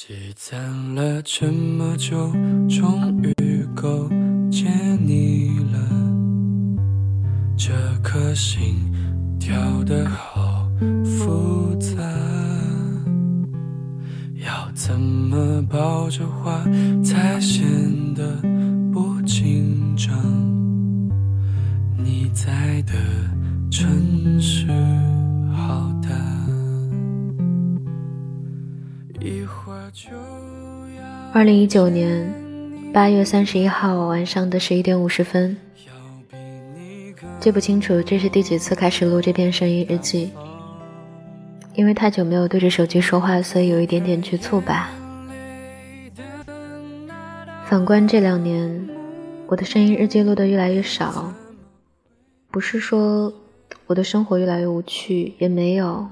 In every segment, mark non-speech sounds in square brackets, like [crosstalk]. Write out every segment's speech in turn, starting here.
积攒了这么久，终于够见你了。这颗心跳得好复杂，要怎么抱着花才显得不紧张？你在的城市好二零一九年八月三十一号晚上的十一点五十分，记不清楚这是第几次开始录这篇声音日记，因为太久没有对着手机说话，所以有一点点局促吧。反观这两年，我的声音日记录的越来越少，不是说我的生活越来越无趣，也没有，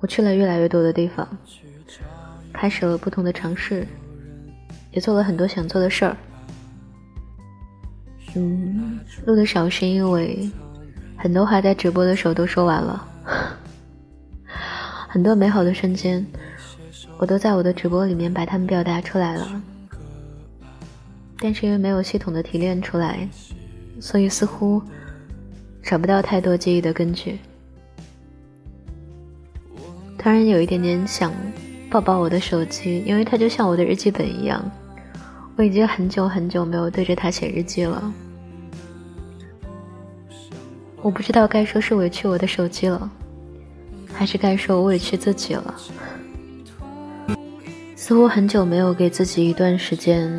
我去了越来越多的地方。开始了不同的尝试，也做了很多想做的事儿。嗯，录的少是因为很多话在直播的时候都说完了，[laughs] 很多美好的瞬间，我都在我的直播里面把它们表达出来了。但是因为没有系统的提炼出来，所以似乎找不到太多记忆的根据。突然有一点点想。抱抱我的手机，因为它就像我的日记本一样。我已经很久很久没有对着它写日记了。我不知道该说是委屈我的手机了，还是该说我委屈自己了。似乎很久没有给自己一段时间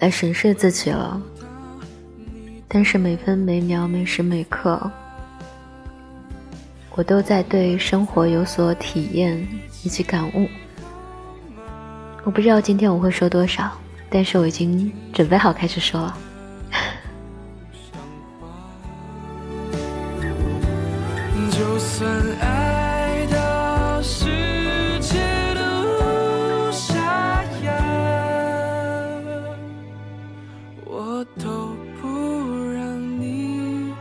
来审视自己了。但是每分每秒、每时每刻，我都在对生活有所体验。以及感悟，我不知道今天我会说多少，但是我已经准备好开始说了。[laughs] 就算爱到世界都沙哑，我都不让你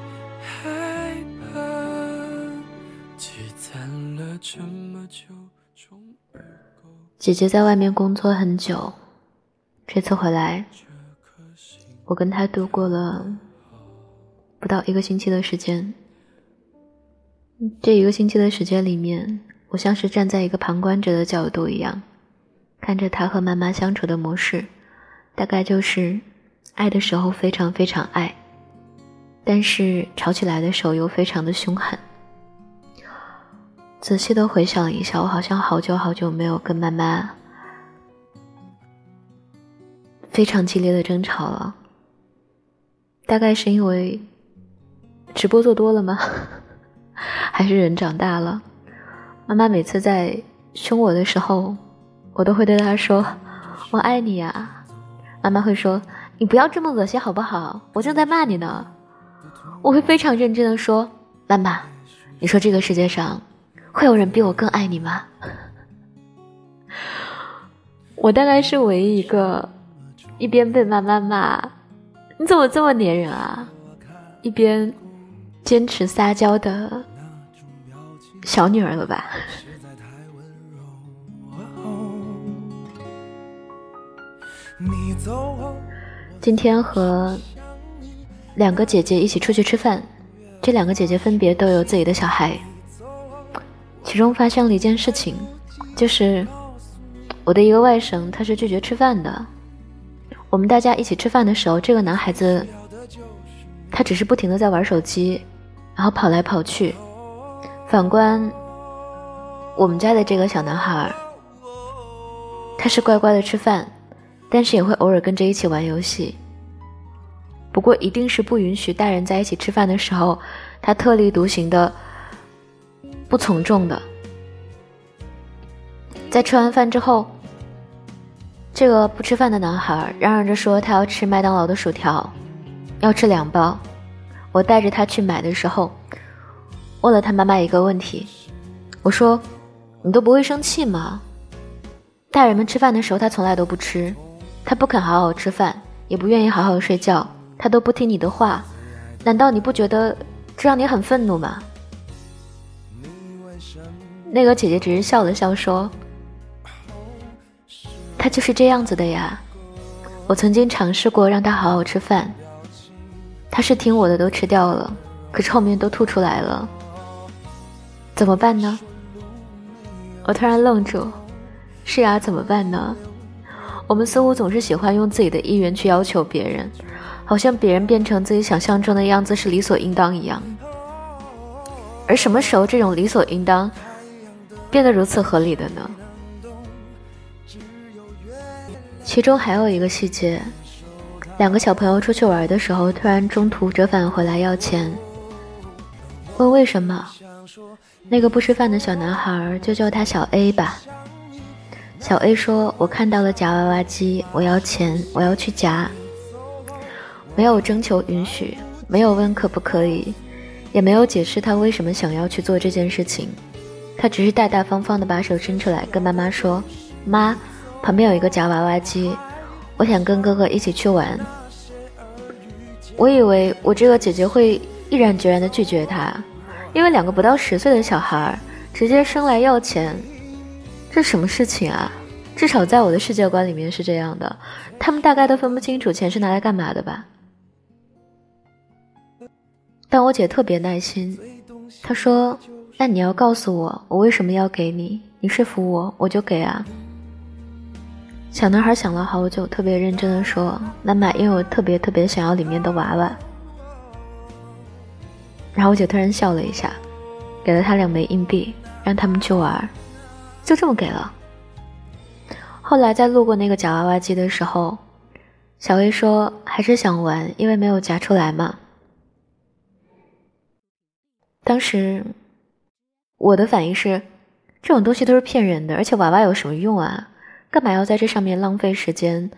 害怕。积攒了这么久。姐姐在外面工作很久，这次回来，我跟她度过了不到一个星期的时间。这一个星期的时间里面，我像是站在一个旁观者的角度一样，看着她和妈妈相处的模式，大概就是爱的时候非常非常爱，但是吵起来的时候又非常的凶狠。仔细的回想一下，我好像好久好久没有跟妈妈非常激烈的争吵了。大概是因为直播做多了吗？[laughs] 还是人长大了？妈妈每次在凶我的时候，我都会对她说：“我爱你呀。”妈妈会说：“你不要这么恶心好不好？我正在骂你呢。”我会非常认真的说：“妈妈，你说这个世界上……”会有人比我更爱你吗？[laughs] 我大概是唯一一个一边被妈妈骂“你怎么这么粘人啊”，一边坚持撒娇的小女儿了吧？[laughs] 今天和两个姐姐一起出去吃饭，这两个姐姐分别都有自己的小孩。其中发生了一件事情，就是我的一个外甥，他是拒绝吃饭的。我们大家一起吃饭的时候，这个男孩子他只是不停的在玩手机，然后跑来跑去。反观我们家的这个小男孩，他是乖乖的吃饭，但是也会偶尔跟着一起玩游戏。不过一定是不允许大人在一起吃饭的时候，他特立独行的。不从众的，在吃完饭之后，这个不吃饭的男孩嚷嚷着说他要吃麦当劳的薯条，要吃两包。我带着他去买的时候，问了他妈妈一个问题，我说：“你都不会生气吗？大人们吃饭的时候他从来都不吃，他不肯好好吃饭，也不愿意好好睡觉，他都不听你的话，难道你不觉得这让你很愤怒吗？”那个姐姐只是笑了笑说：“他就是这样子的呀。我曾经尝试过让他好好吃饭，他是听我的都吃掉了，可是后面都吐出来了，怎么办呢？我突然愣住，是呀，怎么办呢？我们似乎总是喜欢用自己的意愿去要求别人，好像别人变成自己想象中的样子是理所应当一样。而什么时候这种理所应当变得如此合理的呢？其中还有一个细节，两个小朋友出去玩的时候，突然中途折返回来要钱，问为什么？那个不吃饭的小男孩就叫他小 A 吧。小 A 说：“我看到了夹娃娃机，我要钱，我要去夹。”没有征求允许，没有问可不可以，也没有解释他为什么想要去做这件事情，他只是大大方方的把手伸出来，跟妈妈说：“妈。”旁边有一个夹娃娃机，我想跟哥哥一起去玩。我以为我这个姐姐会毅然决然的拒绝他，因为两个不到十岁的小孩直接生来要钱，这什么事情啊？至少在我的世界观里面是这样的，他们大概都分不清楚钱是拿来干嘛的吧。但我姐特别耐心，她说：“那你要告诉我，我为什么要给你？你说服我，我就给啊。”小男孩想了好久，特别认真的说：“妈妈，因为我特别特别想要里面的娃娃。”然后我姐突然笑了一下，给了他两枚硬币，让他们去玩，就这么给了。后来在路过那个夹娃娃机的时候，小 A 说：“还是想玩，因为没有夹出来嘛。”当时我的反应是：这种东西都是骗人的，而且娃娃有什么用啊？干嘛要在这上面浪费时间、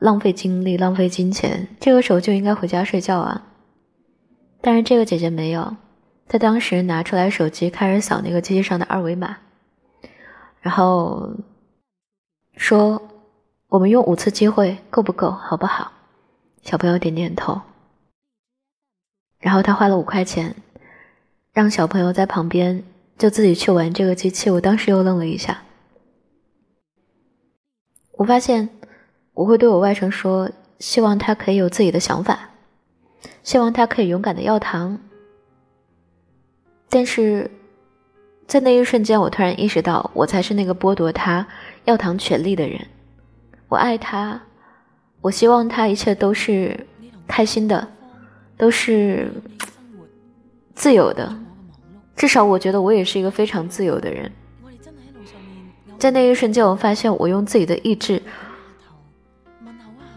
浪费精力、浪费金钱？这个时候就应该回家睡觉啊！但是这个姐姐没有，她当时拿出来手机开始扫那个机器上的二维码，然后说：“我们用五次机会够不够？好不好？”小朋友点点头。然后他花了五块钱，让小朋友在旁边就自己去玩这个机器。我当时又愣了一下。我发现，我会对我外甥说，希望他可以有自己的想法，希望他可以勇敢的要糖。但是，在那一瞬间，我突然意识到，我才是那个剥夺他要糖权利的人。我爱他，我希望他一切都是开心的，都是自由的。至少，我觉得我也是一个非常自由的人。在那一瞬间，我发现我用自己的意志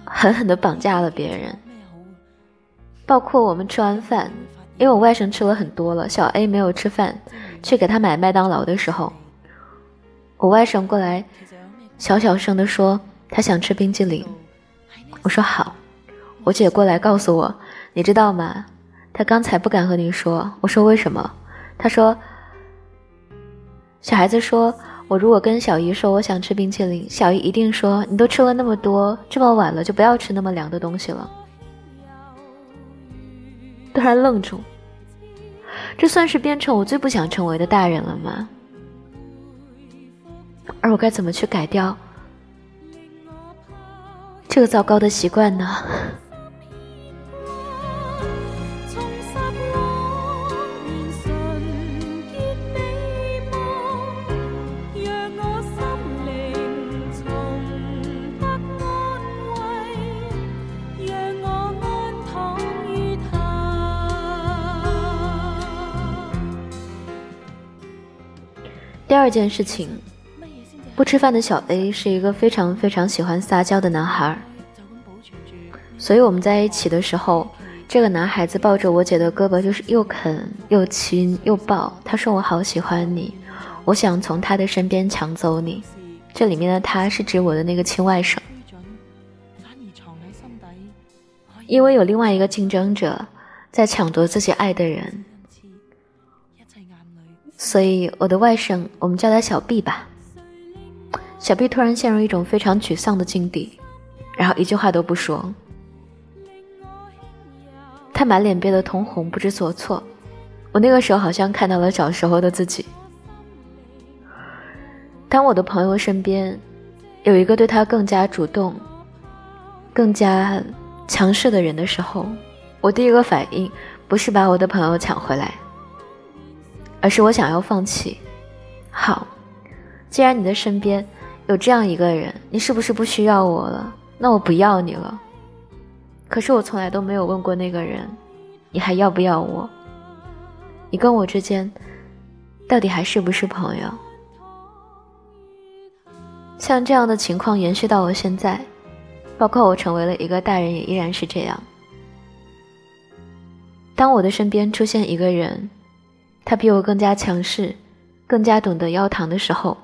狠狠地绑架了别人。包括我们吃完饭，因为我外甥吃了很多了，小 A 没有吃饭，去给他买麦当劳的时候，我外甥过来，小小声的说他想吃冰激凌。我说好。我姐过来告诉我，你知道吗？他刚才不敢和你说。我说为什么？他说，小孩子说。我如果跟小姨说我想吃冰淇淋，小姨一定说你都吃了那么多，这么晚了就不要吃那么凉的东西了。突然愣住，这算是变成我最不想成为的大人了吗？而我该怎么去改掉这个糟糕的习惯呢？第二件事情，不吃饭的小 A 是一个非常非常喜欢撒娇的男孩，所以我们在一起的时候，这个男孩子抱着我姐的胳膊，就是又啃又亲又抱。他说：“我好喜欢你，我想从他的身边抢走你。”这里面的他是指我的那个亲外甥，因为有另外一个竞争者在抢夺自己爱的人。所以，我的外甥，我们叫他小 B 吧。小 B 突然陷入一种非常沮丧的境地，然后一句话都不说。他满脸憋得通红，不知所措。我那个时候好像看到了小时候的自己。当我的朋友身边有一个对他更加主动、更加强势的人的时候，我第一个反应不是把我的朋友抢回来，而是我想要放弃。好，既然你的身边有这样一个人，你是不是不需要我了？那我不要你了。可是我从来都没有问过那个人，你还要不要我？你跟我之间到底还是不是朋友？像这样的情况延续到我现在，包括我成为了一个大人，也依然是这样。当我的身边出现一个人，他比我更加强势，更加懂得要糖的时候，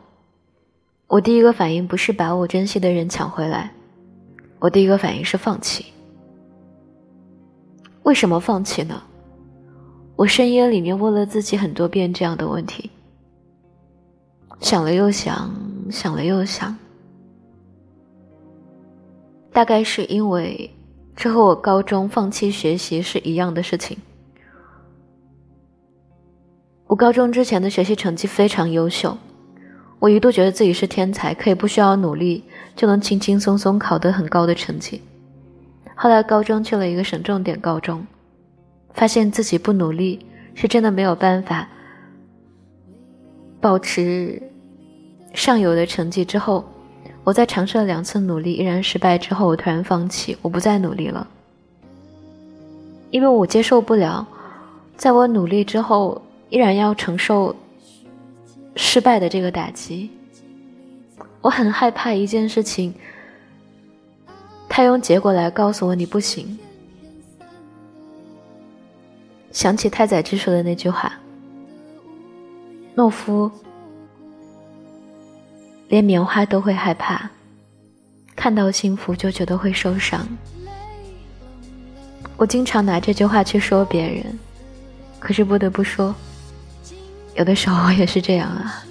我第一个反应不是把我珍惜的人抢回来，我第一个反应是放弃。为什么放弃呢？我深夜里面问了自己很多遍这样的问题，想了又想，想了又想，大概是因为这和我高中放弃学习是一样的事情。我高中之前的学习成绩非常优秀，我一度觉得自己是天才，可以不需要努力就能轻轻松松考得很高的成绩。后来高中去了一个省重点高中。发现自己不努力是真的没有办法保持上游的成绩。之后，我在尝试了两次努力，依然失败。之后，我突然放弃，我不再努力了，因为我接受不了，在我努力之后，依然要承受失败的这个打击。我很害怕一件事情，他用结果来告诉我你不行。想起太宰治说的那句话：“懦夫连棉花都会害怕，看到幸福就觉得会受伤。”我经常拿这句话去说别人，可是不得不说，有的时候也是这样啊。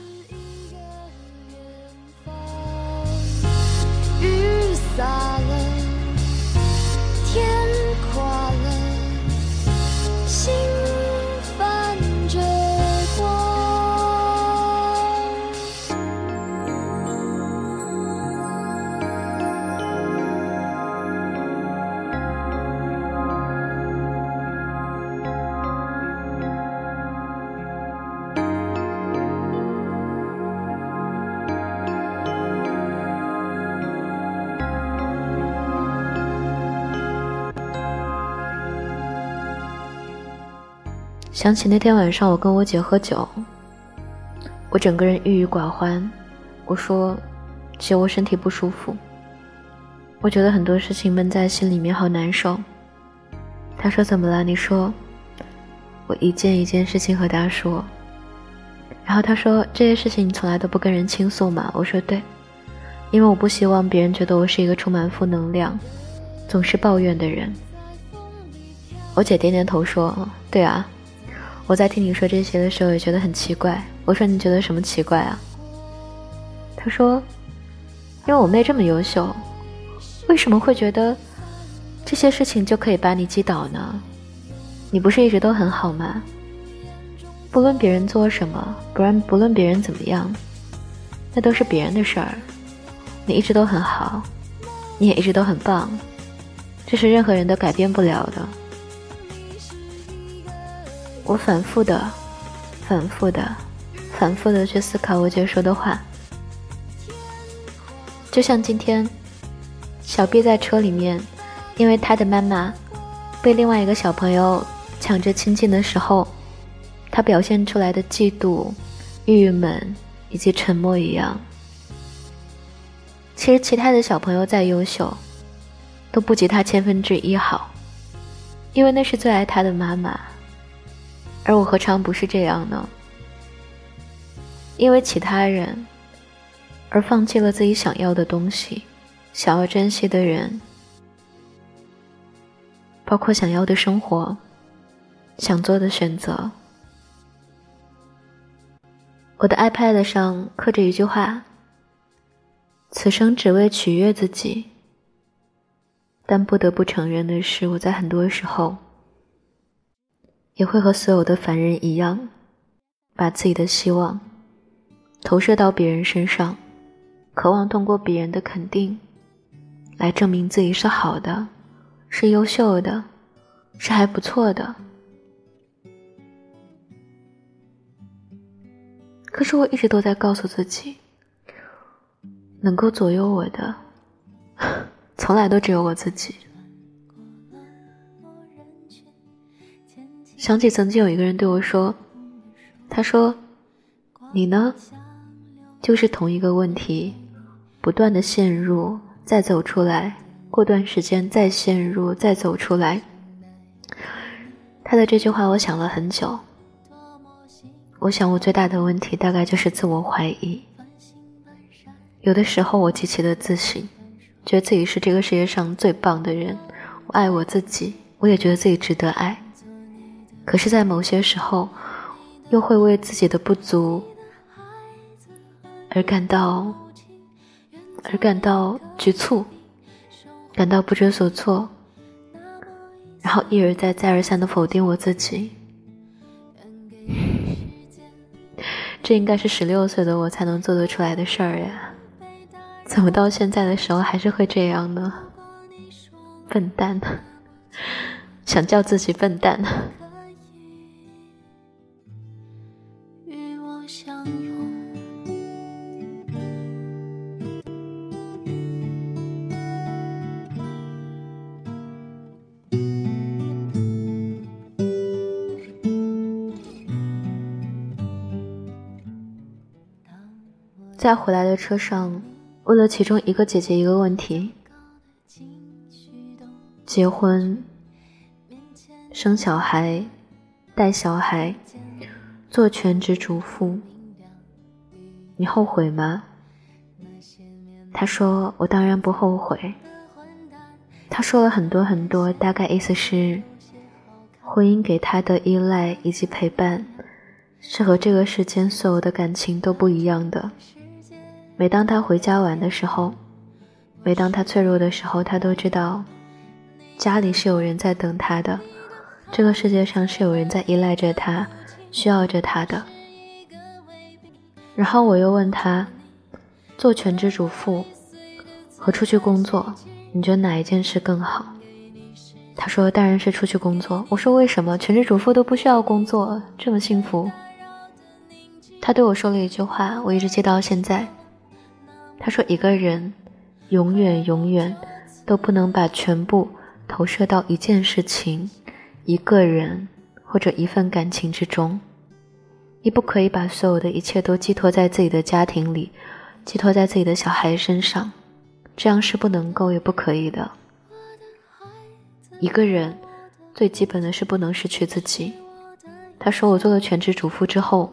想起那天晚上，我跟我姐喝酒，我整个人郁郁寡欢。我说：“姐，我身体不舒服，我觉得很多事情闷在心里面，好难受。”她说：“怎么了？”你说：“我一件一件事情和她说。”然后她说：“这些事情你从来都不跟人倾诉吗？”我说：“对，因为我不希望别人觉得我是一个充满负能量、总是抱怨的人。”我姐点点头说：“对啊。”我在听你说这些的时候，也觉得很奇怪。我说：“你觉得什么奇怪啊？”他说：“因为我妹这么优秀，为什么会觉得这些事情就可以把你击倒呢？你不是一直都很好吗？不论别人做什么，不然不论别人怎么样，那都是别人的事儿。你一直都很好，你也一直都很棒，这是任何人都改变不了的。”我反复的、反复的、反复的去思考我姐说的话，就像今天，小 B 在车里面，因为他的妈妈被另外一个小朋友抢着亲近的时候，他表现出来的嫉妒、郁闷以及沉默一样。其实其他的小朋友再优秀，都不及他千分之一好，因为那是最爱他的妈妈。而我何尝不是这样呢？因为其他人而放弃了自己想要的东西，想要珍惜的人，包括想要的生活，想做的选择。我的 iPad 上刻着一句话：“此生只为取悦自己。”但不得不承认的是，我在很多时候。也会和所有的凡人一样，把自己的希望投射到别人身上，渴望通过别人的肯定来证明自己是好的，是优秀的，是还不错的。可是我一直都在告诉自己，能够左右我的，[laughs] 从来都只有我自己。想起曾经有一个人对我说：“他说，你呢，就是同一个问题，不断的陷入，再走出来，过段时间再陷入，再走出来。”他的这句话，我想了很久。我想，我最大的问题大概就是自我怀疑。有的时候，我极其的自信，觉得自己是这个世界上最棒的人。我爱我自己，我也觉得自己值得爱。可是，在某些时候，又会为自己的不足而感到，而感到局促，感到不知所措，然后一而再、再而三的否定我自己。这应该是十六岁的我才能做得出来的事儿呀，怎么到现在的时候还是会这样呢？笨蛋，[laughs] 想叫自己笨蛋。在回来的车上，问了其中一个姐姐一个问题：结婚、生小孩、带小孩、做全职主妇，你后悔吗？她说：“我当然不后悔。”她说了很多很多，大概意思是，婚姻给她的依赖以及陪伴，是和这个世间所有的感情都不一样的。每当他回家晚的时候，每当他脆弱的时候，他都知道家里是有人在等他的，这个世界上是有人在依赖着他，需要着他的。然后我又问他，做全职主妇和出去工作，你觉得哪一件事更好？他说当然是出去工作。我说为什么？全职主妇都不需要工作，这么幸福。他对我说了一句话，我一直记到现在。他说：“一个人永远永远都不能把全部投射到一件事情、一个人或者一份感情之中。你不可以把所有的一切都寄托在自己的家庭里，寄托在自己的小孩身上，这样是不能够也不可以的。一个人最基本的是不能失去自己。”他说：“我做了全职主妇之后，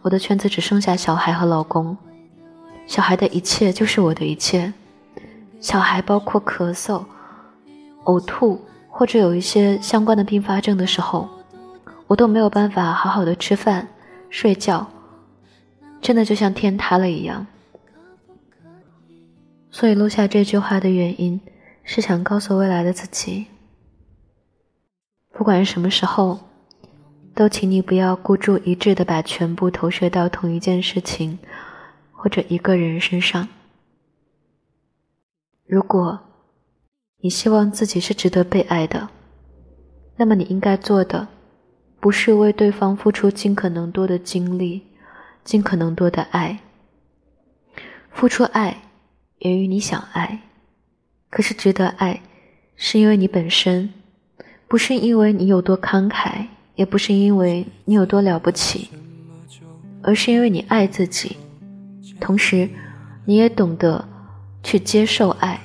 我的圈子只剩下小孩和老公。”小孩的一切就是我的一切，小孩包括咳嗽、呕吐或者有一些相关的并发症的时候，我都没有办法好好的吃饭、睡觉，真的就像天塌了一样。所以录下这句话的原因，是想告诉未来的自己：不管什么时候，都请你不要孤注一掷的把全部投射到同一件事情。或者一个人身上，如果你希望自己是值得被爱的，那么你应该做的，不是为对方付出尽可能多的精力，尽可能多的爱。付出爱源于你想爱，可是值得爱，是因为你本身，不是因为你有多慷慨，也不是因为你有多了不起，而是因为你爱自己。同时，你也懂得去接受爱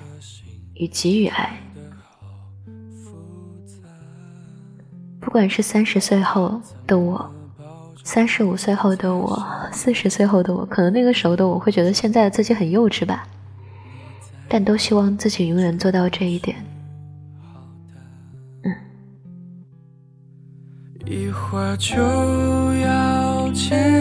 与给予爱。不管是三十岁后的我，三十五岁后的我，四十岁后的我，可能那个时候的我会觉得现在的自己很幼稚吧，但都希望自己永远做到这一点。嗯。一会就要见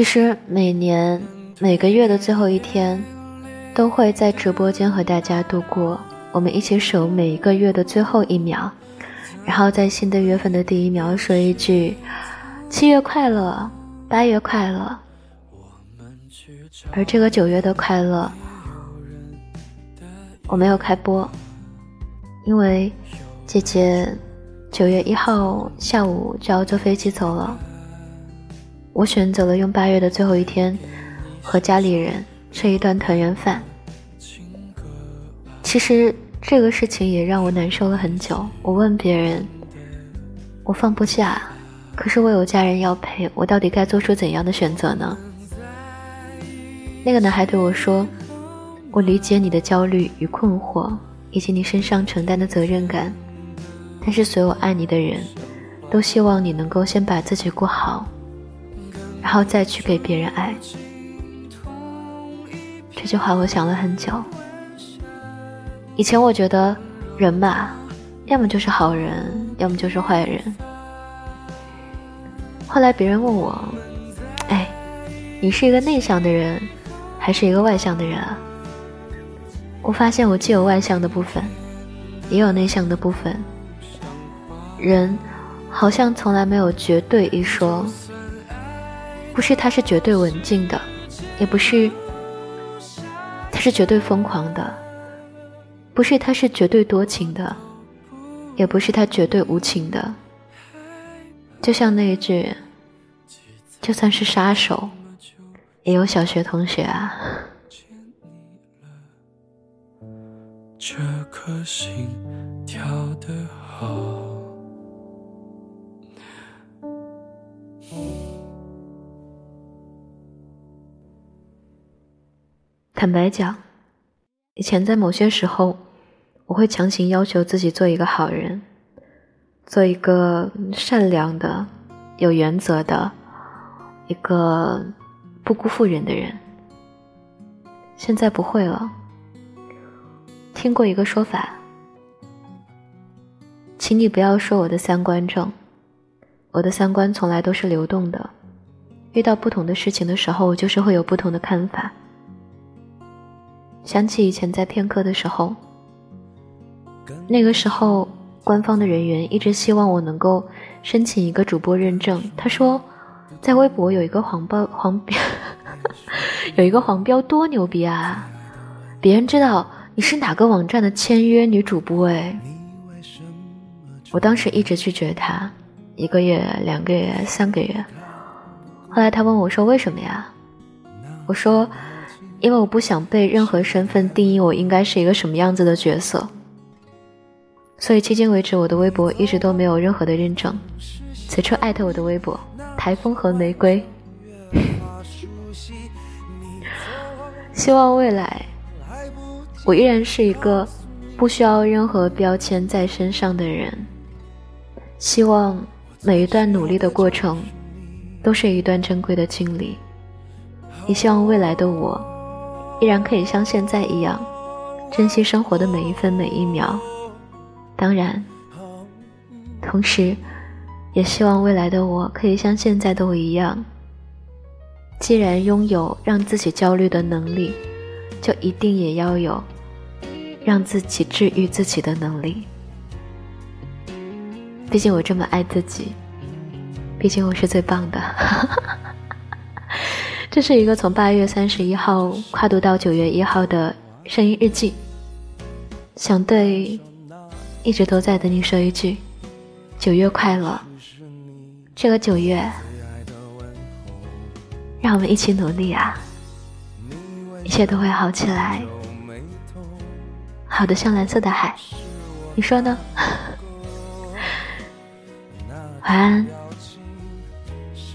其实每年每个月的最后一天，都会在直播间和大家度过，我们一起守每一个月的最后一秒，然后在新的月份的第一秒说一句“七月快乐，八月快乐”，而这个九月的快乐，我没有开播，因为姐姐九月一号下午就要坐飞机走了，我选择了用八月的最后一天和家里人吃一顿团圆饭。其实。这个事情也让我难受了很久。我问别人，我放不下，可是我有家人要陪，我到底该做出怎样的选择呢？那个男孩对我说：“我理解你的焦虑与困惑，以及你身上承担的责任感，但是所有爱你的人，都希望你能够先把自己过好，然后再去给别人爱。”这句话我想了很久。以前我觉得人嘛，要么就是好人，要么就是坏人。后来别人问我：“哎，你是一个内向的人，还是一个外向的人啊？”我发现我既有外向的部分，也有内向的部分。人好像从来没有绝对一说，不是他是绝对文静的，也不是他是绝对疯狂的。不是他是绝对多情的，也不是他绝对无情的。就像那一句，就算是杀手，也有小学同学啊。这颗心跳得好。坦白讲。以前在某些时候，我会强行要求自己做一个好人，做一个善良的、有原则的、一个不辜负人的人。现在不会了。听过一个说法，请你不要说我的三观正，我的三观从来都是流动的，遇到不同的事情的时候，就是会有不同的看法。想起以前在片刻的时候，那个时候官方的人员一直希望我能够申请一个主播认证。他说，在微博有一个黄标，黄标 [laughs] 有一个黄标多牛逼啊！别人知道你是哪个网站的签约女主播哎。我当时一直拒绝他，一个月、两个月、三个月。后来他问我说：“为什么呀？”我说。因为我不想被任何身份定义，我应该是一个什么样子的角色，所以迄今为止，我的微博一直都没有任何的认证。此处艾特我的微博“台风和玫瑰”。希望未来，我依然是一个不需要任何标签在身上的人。希望每一段努力的过程，都是一段珍贵的经历。也希望未来的我。依然可以像现在一样，珍惜生活的每一分每一秒。当然，同时，也希望未来的我可以像现在的我一样。既然拥有让自己焦虑的能力，就一定也要有让自己治愈自己的能力。毕竟我这么爱自己，毕竟我是最棒的。哈哈哈这是一个从八月三十一号跨度到九月一号的声音日记，想对一直都在的你说一句：九月快乐！这个九月，让我们一起努力啊！一切都会好起来，好的像蓝色的海，你说呢？[laughs] 晚安，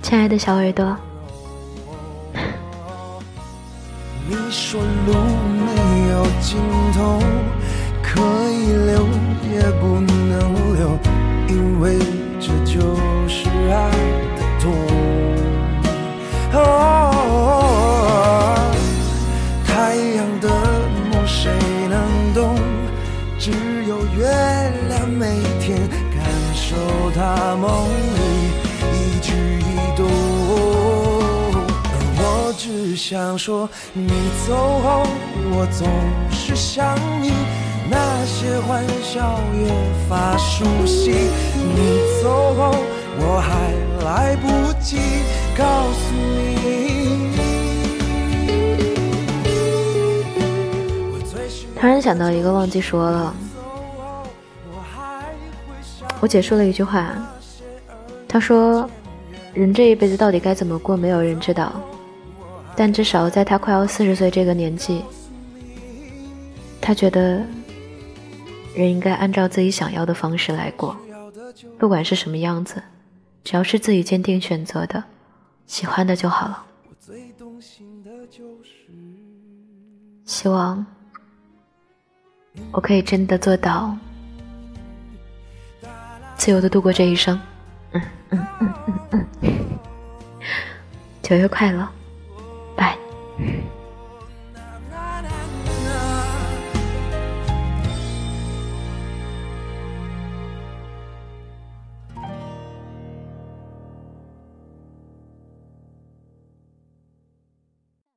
亲爱的小耳朵。你说路没有尽头，可以留也不能留，因为这就是爱的痛。太阳的梦谁能懂？只有月亮每天感受它梦里想说，你走后，我总是想你。那些欢笑越发熟悉。你走后，我还来不及告诉你。突然想到一个，忘记说了。我姐说了一句话，她说：“人这一辈子到底该怎么过，没有人知道。但至少在他快要四十岁这个年纪，他觉得人应该按照自己想要的方式来过，不管是什么样子，只要是自己坚定选择的、喜欢的就好了。希望我可以真的做到。”自由的度过这一生，嗯嗯嗯嗯嗯，[laughs] 九月快乐，Mm-hmm. [laughs]